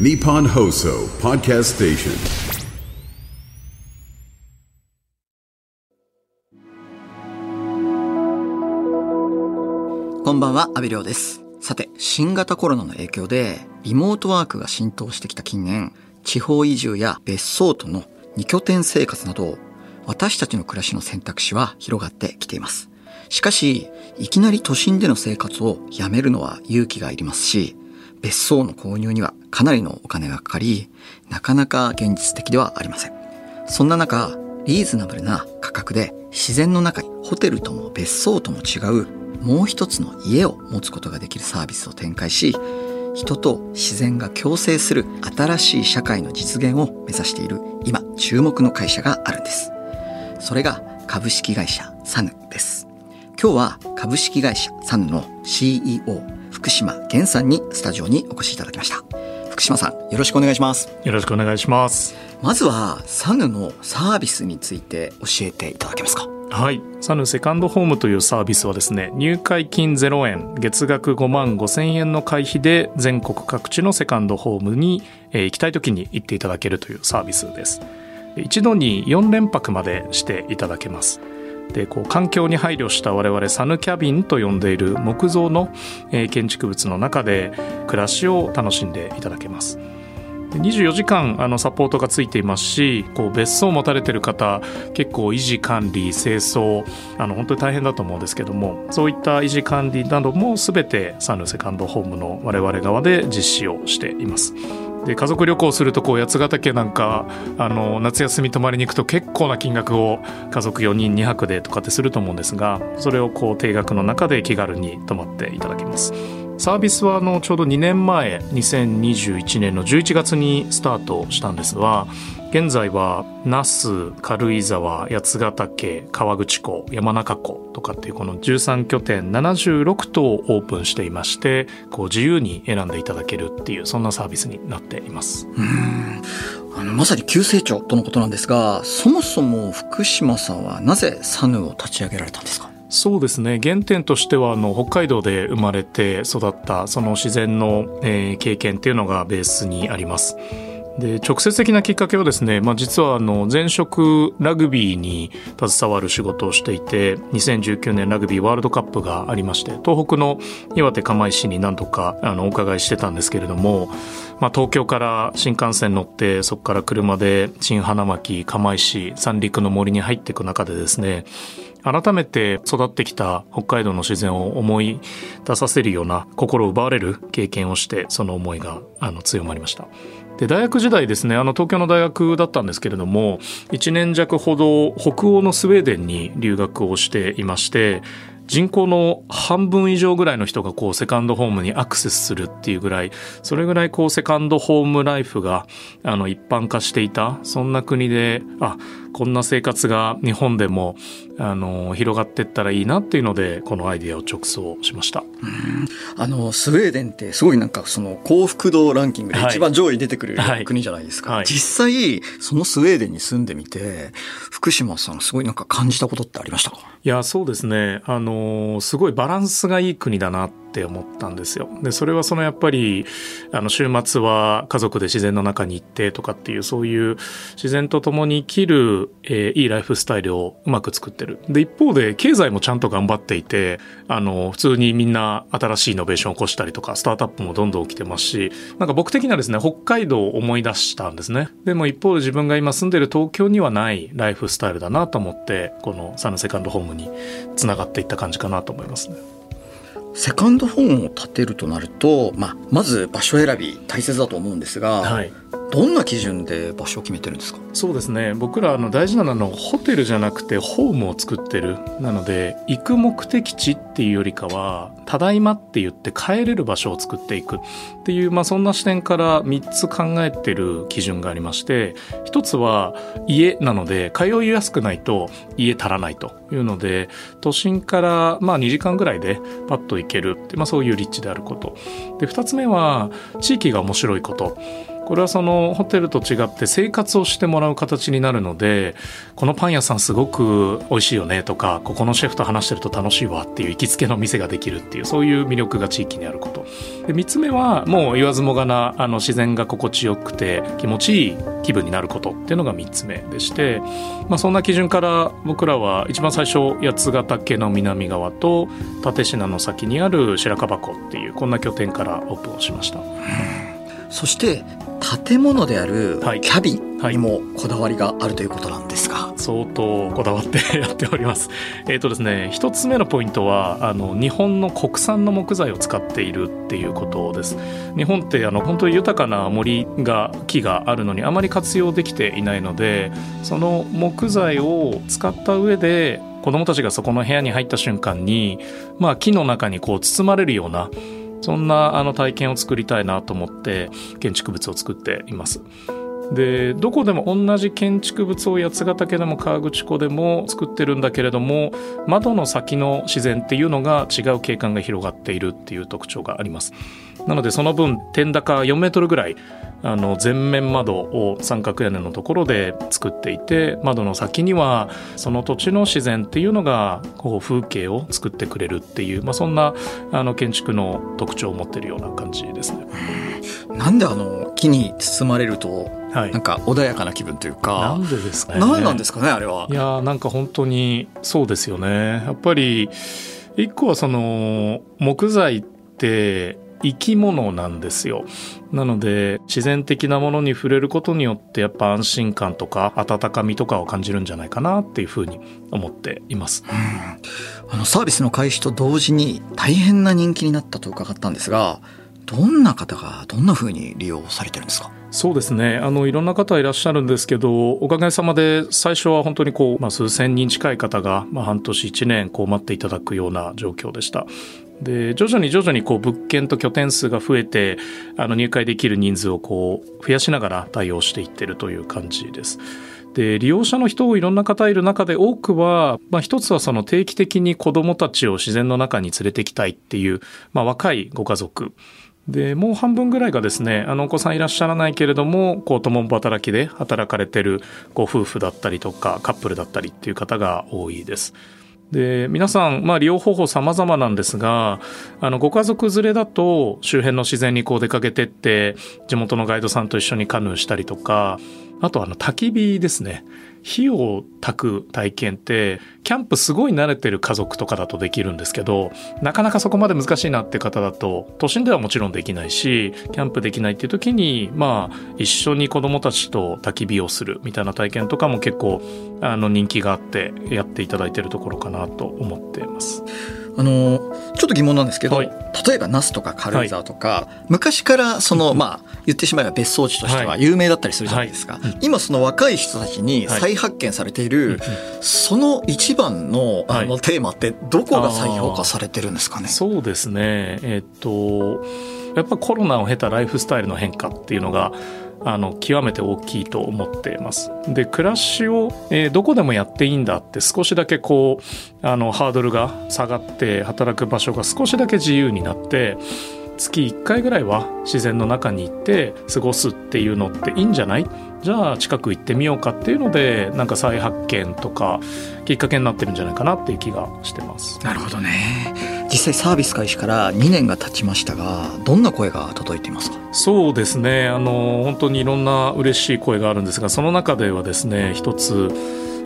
Nippon Hoso Podcast Station. こんばんは、阿部亮です。さて、新型コロナの影響で、リモートワークが浸透してきた近年、地方移住や別荘との二拠点生活など、私たちの暮らしの選択肢は広がってきています。しかし、いきなり都心での生活をやめるのは勇気がいりますし、別荘の購入にはかなりのお金がかかり、なかなか現実的ではありません。そんな中、リーズナブルな価格で自然の中にホテルとも別荘とも違うもう一つの家を持つことができるサービスを展開し、人と自然が共生する新しい社会の実現を目指している今注目の会社があるんです。それが株式会社サヌです。今日は株式会社サヌの CEO 福島源さんにスタジオにお越しいただきました。福島さん、よろしくお願いします。よろしくお願いします。まずはサヌのサービスについて教えていただけますか？はい。サヌセカンドホームというサービスはですね、入会金0円、月額5万5千円の会費で全国各地のセカンドホームに、えー行きたい時に行っていただけるというサービスです。一度に4連泊までしていただけます。でこう環境に配慮した我々サヌキャビンと呼んでいる木造の、え建築物の中で暮らしを楽しんでいただけます。24時間あのサポートがついていますしこう別荘を持たれてる方結構維持管理清掃あの本当に大変だと思うんですけどもそういった維持管理なども全てサヌセカンドホームの我々側で実施をしています。で家族旅行するとこう八ヶ岳なんかあの夏休み泊まりに行くと結構な金額を家族4人2泊でとかってすると思うんですがそれをこう定額の中で気軽に泊まっていただけます。サービスはあのちょうど2年前2021年の11月にスタートしたんですが現在は那須軽井沢八ヶ岳川口湖山中湖とかっていうこの13拠点76棟をオープンしていましてこう自由に選んでいただけるっていうそんなサービスになっています。あのまさに急成長とのことなんですが、そもそも福島さんはなぜサヌを立ち上げられたんですか？そうですね原点としてはあの北海道で生まれて育ったその自然の、えー経験っていうのがベースにあります。で直接的なきっかけはですね、まあ、実はあの前職ラグビーに携わる仕事をしていて2019年ラグビーワールドカップがありまして東北の岩手釜石に何度かあのお伺いしてたんですけれども、まあ、東京から新幹線乗ってそこから車で新花巻釜石三陸の森に入っていく中でですね改めて育ってきた北海道の自然を思い出させるような心を奪われる経験をしてその思いがあの強まりました。で大学時代ですねあの東京の大学だったんですけれども1年弱ほど北欧のスウェーデンに留学をしていまして人口の半分以上ぐらいの人がこうセカンドホームにアクセスするっていうぐらいそれぐらいこうセカンドホームライフがあの一般化していたそんな国であこんな生活が日本でもあの広がっていったらいいなっていうのでこのアイデアを直送しました。あの、スウェーデンってすごいなんかその幸福度ランキングではい。一番上位に出てくるはい。国じゃないですか。はい。実際、そのスウェーデンに住んでみて、福島さんすごいなんか感じたことってありましたか？いやそうですね。あのすごいバランスがいい国だなってって思ったんですよ。でそれはそのやっぱりあの週末は家族で自然の中に行ってとかっていうそういう自然と共に生きる、えーいいライフスタイルをうまく作ってる。で一方で経済もちゃんと頑張っていてあの普通にみんな新しいイノベーションを起こしたりとかスタートアップもどんどん起きてますしなんか僕的にはですね北海道を思い出したんですね。でも一方で自分が今住んでる東京にはないライフスタイルだなと思ってこのサヌセカンドホームにつながっていった感じかなと思いますね。セカンドホーンを立てるとなると、まあ、まず場所選び大切だと思うんですが、はい。どんな基準で場所を決めてるんですか？そうですね。僕らの大事なのはホテルじゃなくてホームを作ってる。なので行く目的地っていうよりかはただいまって言って帰れる場所を作っていく。っていう、まあ、そんな視点から3つ考えてる基準がありまして一つは家なので通いやすくないと家足らないと。いうので都心からまあ2時間ぐらいでパッと行けるって、まあ、そういう立地であること。で2つ目は地域が面白いこと。これはそのホテルと違って生活をしてもらう形になるのでこのパン屋さんすごく美味しいよねとかここのシェフと話してると楽しいわっていう行きつけの店ができるっていうそういう魅力が地域にあることで3つ目はもう言わずもがなあの自然が心地よくて気持ちいい気分になることっていうのが3つ目でして、まあ、そんな基準から僕らは一番最初八ヶ岳の南側と立科の先にある白樺湖っていうこんな拠点からオープンをしました。そして建物であるキャビンにもこだわりがあるということなんですが、はい、相当こだわってやっております。えっ、ー、とですね一つ目のポイントはあの日本の国産の木材を使っているっていうことです。日本ってあの本当に豊かな森が木があるのにあまり活用できていないのでその木材を使った上で子どもたちがそこの部屋に入った瞬間に、まあ、木の中にこう包まれるようなそんなあの体験を作りたいなと思って建築物を作っています。でどこでも同じ建築物を八ヶ岳でも河口湖でも作ってるんだけれども窓の先の自然っていうのが違う景観が広がっているっていう特徴がありますなのでその分天高4メートルぐらいあの全面窓を三角屋根のところで作っていて窓の先にはその土地の自然っていうのがこう風景を作ってくれるっていう、まあ、そんなあの建築の特徴を持ってるような感じですね。なんであの木に包まれるとなんか穏やかな気分というか、はい、なんでですかね。何なんですかねあれは。いやなんか本当にそうですよね。やっぱり一個はその木材って生き物なんですよ。なので自然的なものに触れることによってやっぱ安心感とか温かみとかを感じるんじゃないかなっていうふうに思っています。あのサービスの開始と同時に大変な人気になったと伺ったんですがどんな方がどんなふうに利用されてるんですか？そうですね。あのいろんな方いらっしゃるんですけどおかげさまで最初は本当にこう、まあ、数千人近い方が、まあ、半年1年こう待っていただくような状況でした。で徐々に徐々にこう物件と拠点数が増えてあの入会できる人数をこう増やしながら対応していってるという感じです。で利用者の人をいろんな方いる中で多くは、まあ、一つはその定期的に子どもたちを自然の中に連れてきたいっていう、まあ、若いご家族でもう半分ぐらいがですねあのお子さんいらっしゃらないけれどもこう共働きで働かれてるご夫婦だったりとかカップルだったりっていう方が多いです。で皆さん、まあ、利用方法様々なんですがあのご家族連れだと周辺の自然にこう出かけてって地元のガイドさんと一緒にカヌーしたりとかあとあの焚き火ですね火を焚く体験ってキャンプすごい慣れてる家族とかだとできるんですけどなかなかそこまで難しいなって方だと都心ではもちろんできないしキャンプできないっていう時にまあ一緒に子供たちと焚き火をするみたいな体験とかも結構あの人気があってやっていただいてるところかなと思ってます。あのちょっと疑問なんですけど、はい、例えば那須とか軽井沢とか、はい、昔からその、まあ言ってしまえば別荘地としては有名だったりするじゃないですか、はい、今その若い人たちに再発見されている、その一番のあのテーマってどこが再評価されてるんですかね？そうですね。えっとやっぱコロナを経たライフスタイルの変化っていうのがあの極めて大きいと思っています。で暮らしを、えー、どこでもやっていいんだって少しだけこうあのハードルが下がって働く場所が少しだけ自由になって月1回ぐらいは自然の中に行って過ごすっていうのっていいんじゃない？じゃあ近く行ってみようかっていうのでなんか再発見とかきっかけになってるんじゃないかなっていう気がしてます。なるほどね際サービス開始から2年が経ちましたがどんな声が届いていますか？そうですね。あの本当にいろんな嬉しい声があるんですがその中ではですね一つ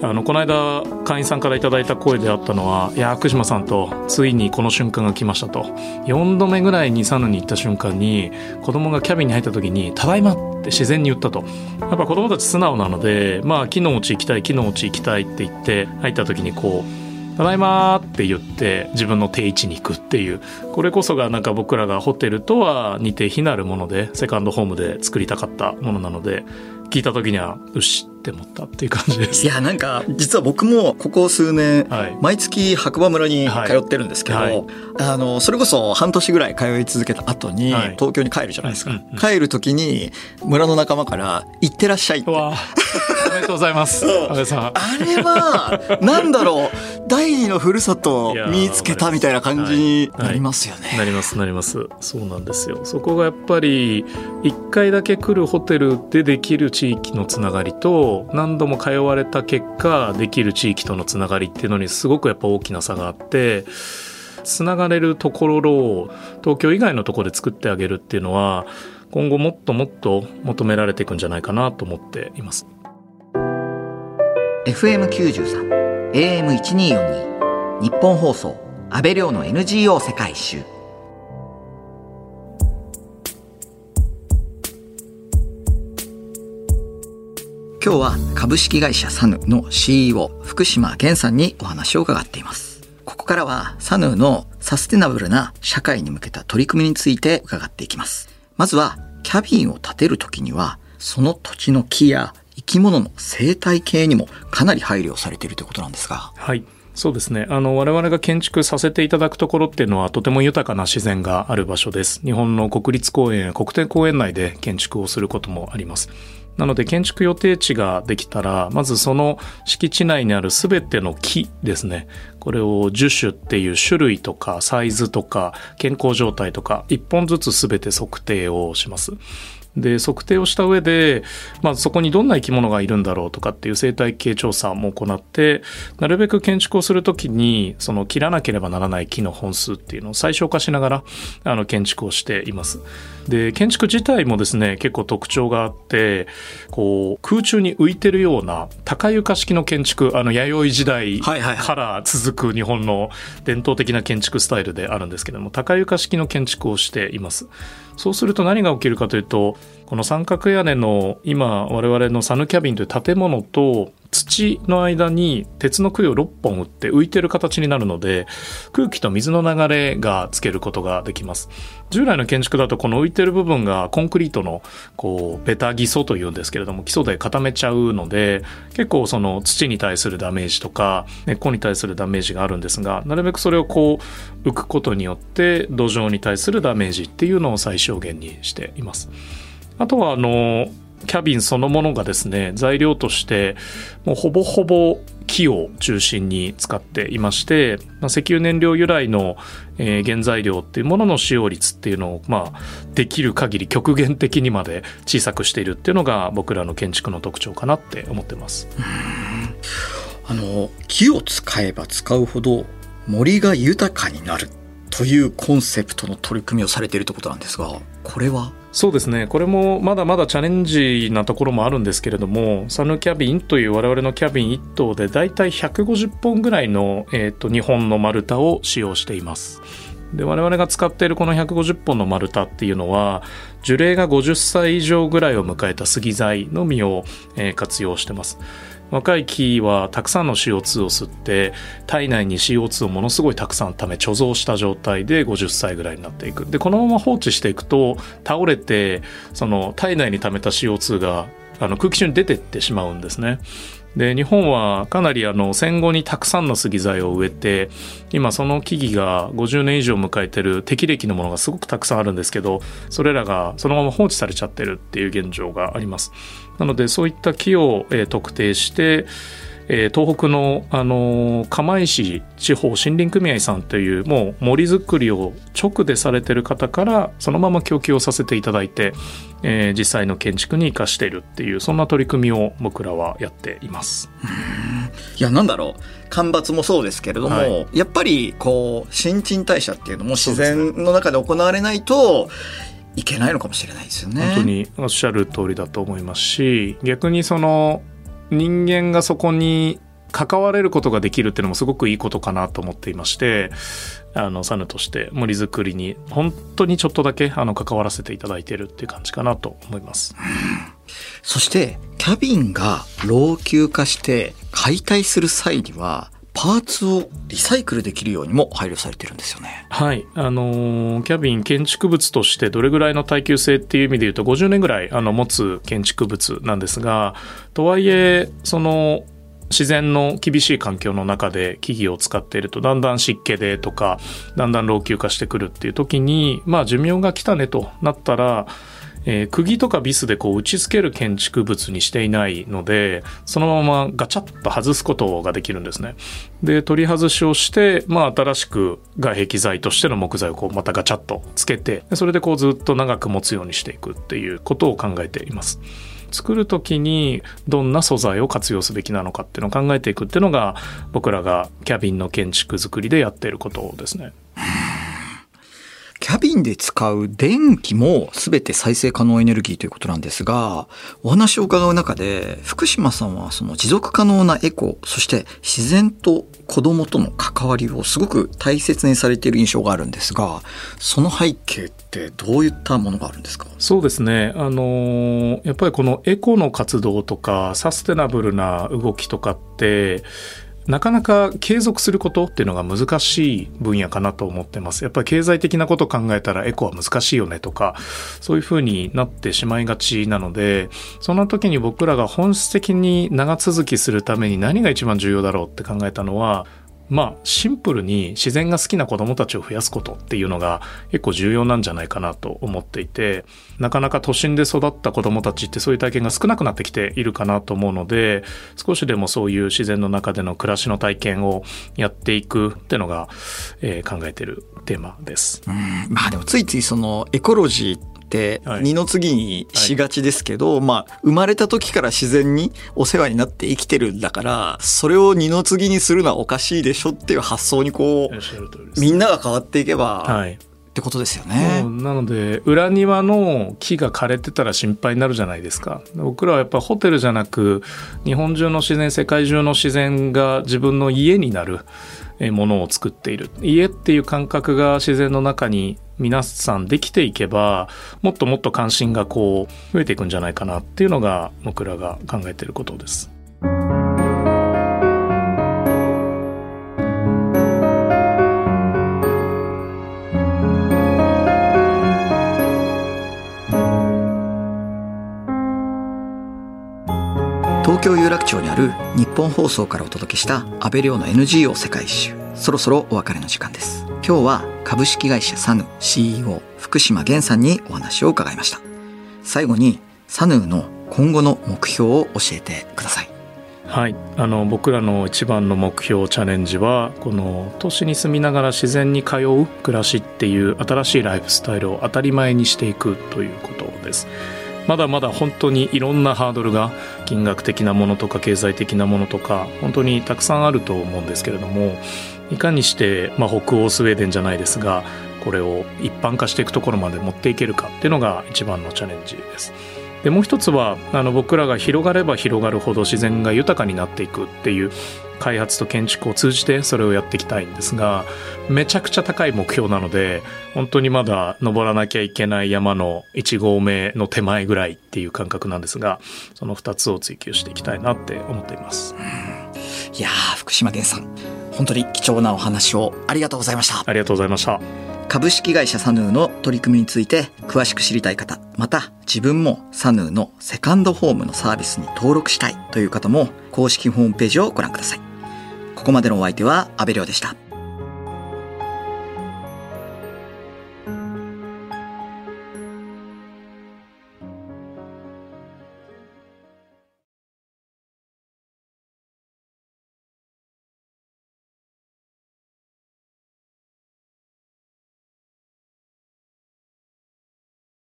あのこの間会員さんから頂いた声であったのは「いや福島さんとついにこの瞬間が来ました」と。4度目ぐらいにサヌに行った瞬間に子供がキャビンに入った時に「ただいま」って自然に言ったと。やっぱ子供たち素直なのでまあ木のうち行きたい木のうち行きたいって言って入った時にこうただいまって言って自分の定位置に行くっていう。これこそがなんか僕らがホテルとは似て非なるものでセカンドホームで作りたかったものなので聞いた時にはよしって思ったっていう感じです。いやなんか実は僕もここ数年、はい、毎月白馬村に通ってるんですけど、はい。はい、あのそれこそ半年ぐらい通い続けた後に東京に帰るじゃないですか、うんうんうん、帰る時に村の仲間から「行ってらっしゃい」って。おめでとうございます。あれは、なんだろう、第二のふるさと見つけたみたいな感じになりますよね。なります、なります。そうなんですよ。そこがやっぱり、1回だけ来るホテルでできる地域のつながりと何度も通われた結果できる地域とのつながりっていうのにすごくやっぱ大きな差があってつながれるところを東京以外のところで作ってあげるっていうのは今後もっともっと求められていくんじゃないかなと思っています。FM93 AM1242 日本放送安倍亮の NGO 世界一周今日は株式会社サヌの CEO 福島源さんにお話を伺っています。ここからはサヌのサステナブルな社会に向けた取り組みについて伺っていきます。まずはキャビンを建てるときにはその土地の木や生き物の生態系にもかなり配慮されているということなんですが。はい。そうですね。あの、我々が建築させていただくところっていうのはとても豊かな自然がある場所です。日本の国立公園や国定公園内で建築をすることもあります。なので建築予定地ができたら、まずその敷地内にある全ての木ですね。これを樹種っていう種類とかサイズとか健康状態とか一本ずつ全て測定をします。で測定をした上で、まあ、そこにどんな生き物がいるんだろうとかっていう生態系調査も行ってなるべく建築をするときにその切らなければならない木の本数っていうのを最小化しながらあの建築をしています。で建築自体もですね結構特徴があってこう空中に浮いてるような高床式の建築あの弥生時代から続く日本の伝統的な建築スタイルであるんですけども高床式の建築をしています。そうすると何が起きるかというとこの三角屋根の今我々のサヌキャビンという建物と土の間に鉄の杭を6本打って浮いてる形になるので空気と水の流れがつけることができます従来の建築だとこの浮いてる部分がコンクリートのこうベタ基礎というんですけれども基礎で固めちゃうので結構その土に対するダメージとか根っこに対するダメージがあるんですがなるべくそれをこう浮くことによって土壌に対するダメージっていうのを最小限にしています。あとはあのキャビンそのものがですね材料としてもうほぼほぼ木を中心に使っていまして、まあ、石油燃料由来の、えー、原材料っていうものの使用率っていうのを、まあ、できる限り極限的にまで小さくしているっていうのが僕らの建築の特徴かなって思ってます。あの木を使えば使うほど森が豊かになるというコンセプトの取り組みをされているということなんですがこれは？そうですねこれもまだまだチャレンジなところもあるんですけれどもサヌキャビンという我々のキャビン1棟でだいたい150本ぐらいの、えーと、日本の丸太を使用しています。で我々が使っているこの150本の丸太っていうのは樹齢が50歳以上ぐらいを迎えた杉材のみを、えー、活用してます。若い木はたくさんの CO2 を吸って体内に CO2 をものすごいたくさんため貯蔵した状態で50歳ぐらいになっていくでこのまま放置していくと倒れてその体内に溜めた CO2 があの空気中に出てってしまうんですね。で日本はかなりあの戦後にたくさんの杉材を植えて今その木々が50年以上迎えてる適齢期のものがすごくたくさんあるんですけどそれらがそのまま放置されちゃってるっていう現状があります。なのでそういった木を、え、特定してえー、東北の、あのー、釜石地方森林組合さんというもう森づくりを直でされてる方からそのまま供給をさせていただいて、えー、実際の建築に生かしているっていうそんな取り組みを僕らはやっています。いやなんだろう干ばつもそうですけれども、はい、やっぱりこう新陳代謝っていうのも自然の中で行われないと、いけないのかもしれないですよね。本当におっしゃる通りだと思いますし逆にその人間がそこに関われることができるっていうのもすごくいいことかなと思っていましてあのサヌとして森づくりに本当にちょっとだけあの関わらせていただいてるっていう感じかなと思います。そしてキャビンが老朽化して解体する際にはパーツをリサイクルできるようにも配慮されてるんですよね。はい。あの、キャビン建築物としてどれぐらいの耐久性っていう意味で言うと50年ぐらいあの持つ建築物なんですが、とはいえ、その、自然の厳しい環境の中で木々を使っているとだんだん湿気でとかだんだん老朽化してくるっていう時にまあ寿命が来たねとなったらえー、釘とかビスでこう打ち付ける建築物にしていないのでそのままガチャッと外すことができるんですね。で取り外しをして、まあ、新しく外壁材としての木材をこうまたガチャッとつけてそれでこうずっと長く持つようにしていくっていうことを考えています。作る時にどんな素材を活用すべきなのかっていうのを考えていくっていうのが僕らがキャビンの建築作りでやっていることですね。キャビンで使う電気も全て再生可能エネルギーということなんですが、お話を伺う中で、福島さんはその持続可能なエコ、そして自然と子供との関わりをすごく大切にされている印象があるんですが、その背景ってどういったものがあるんですか？そうですね。あのやっぱりこのエコの活動とか、サステナブルな動きとかって、なかなか継続することっていうのが難しい分野かなと思ってます。やっぱり経済的なこと考えたらエコは難しいよねとか、そういうふうになってしまいがちなので、そんな時に僕らが本質的に長続きするために何が一番重要だろうって考えたのは、まあシンプルに自然が好きな子どもたちを増やすことっていうのが結構重要なんじゃないかなと思っていてなかなか都心で育った子どもたちってそういう体験が少なくなってきているかなと思うので少しでもそういう自然の中での暮らしの体験をやっていくっていうのが、えー、考えてるテーマです。まあでもついついそのエコロジーって二の次にしがちですけど、はい、まあ生まれた時から自然にお世話になって生きてるんだからそれを二の次にするのはおかしいでしょっていう発想にこうみんなが変わっていけば、はい、ってことですよね。なので裏庭の木が枯れてたら心配になるじゃないですか。僕らはやっぱホテルじゃなく日本中の自然世界中の自然が自分の家になるものを作っている。家っていう感覚が自然の中に皆さんできていけばもっともっと関心がこう増えていくんじゃないかなっていうのが僕らが考えていることです。東京有楽町にある日本放送からお届けした安倍亮の NGO 世界一周そろそろお別れの時間です今日は株式会社サヌ CEO 福島源さんにお話を伺いました。最後にサヌの今後の目標を教えてください。はい、あの僕らの一番の目標チャレンジはこの都市に住みながら自然に通う暮らしっていう新しいライフスタイルを当たり前にしていくということです。まだまだ本当にいろんなハードルが金額的なものとか経済的なものとか本当にたくさんあると思うんですけれどもいかにして、まあ、北欧スウェーデンじゃないですがこれを一般化していくところまで持っていけるかっていうのが一番のチャレンジです。でもう一つはあの僕らが広がれば広がるほど自然が豊かになっていくっていう開発と建築を通じてそれをやっていきたいんですがめちゃくちゃ高い目標なので本当にまだ登らなきゃいけない山の1合目の手前ぐらいっていう感覚なんですがその2つを追求していきたいなって思っています。いや福島源さん本当に貴重なお話をありがとうございましたありがとうございました株式会社サヌーの取り組みについて詳しく知りたい方また自分もサヌーのセカンドホームのサービスに登録したいという方も公式ホームページをご覧ください。ここまでのお相手は安部亮でした。